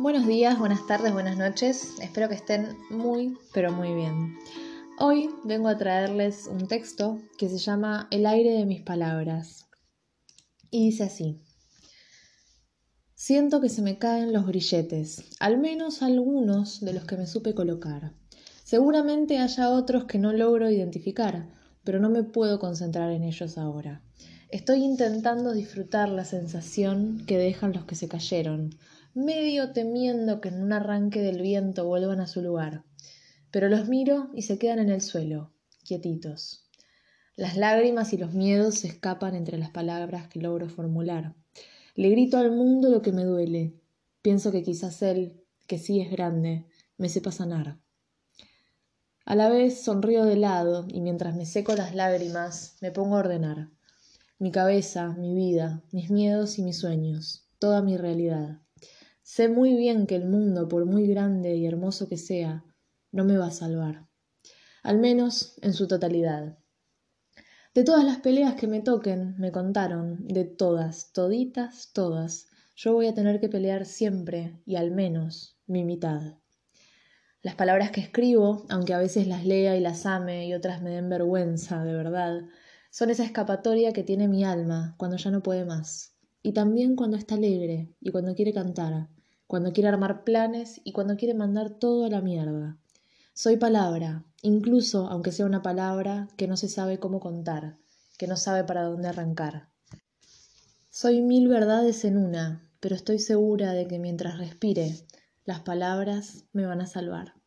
Buenos días, buenas tardes, buenas noches. Espero que estén muy, pero muy bien. Hoy vengo a traerles un texto que se llama El aire de mis palabras. Y dice así. Siento que se me caen los grilletes, al menos algunos de los que me supe colocar. Seguramente haya otros que no logro identificar, pero no me puedo concentrar en ellos ahora. Estoy intentando disfrutar la sensación que dejan los que se cayeron, medio temiendo que en un arranque del viento vuelvan a su lugar. Pero los miro y se quedan en el suelo, quietitos. Las lágrimas y los miedos se escapan entre las palabras que logro formular. Le grito al mundo lo que me duele. Pienso que quizás él, que sí es grande, me sepa sanar. A la vez sonrío de lado y mientras me seco las lágrimas me pongo a ordenar mi cabeza, mi vida, mis miedos y mis sueños, toda mi realidad. Sé muy bien que el mundo, por muy grande y hermoso que sea, no me va a salvar, al menos en su totalidad. De todas las peleas que me toquen, me contaron, de todas, toditas, todas, yo voy a tener que pelear siempre y al menos mi mitad. Las palabras que escribo, aunque a veces las lea y las ame y otras me den vergüenza, de verdad, son esa escapatoria que tiene mi alma cuando ya no puede más. Y también cuando está alegre y cuando quiere cantar, cuando quiere armar planes y cuando quiere mandar todo a la mierda. Soy palabra, incluso aunque sea una palabra que no se sabe cómo contar, que no sabe para dónde arrancar. Soy mil verdades en una, pero estoy segura de que mientras respire, las palabras me van a salvar.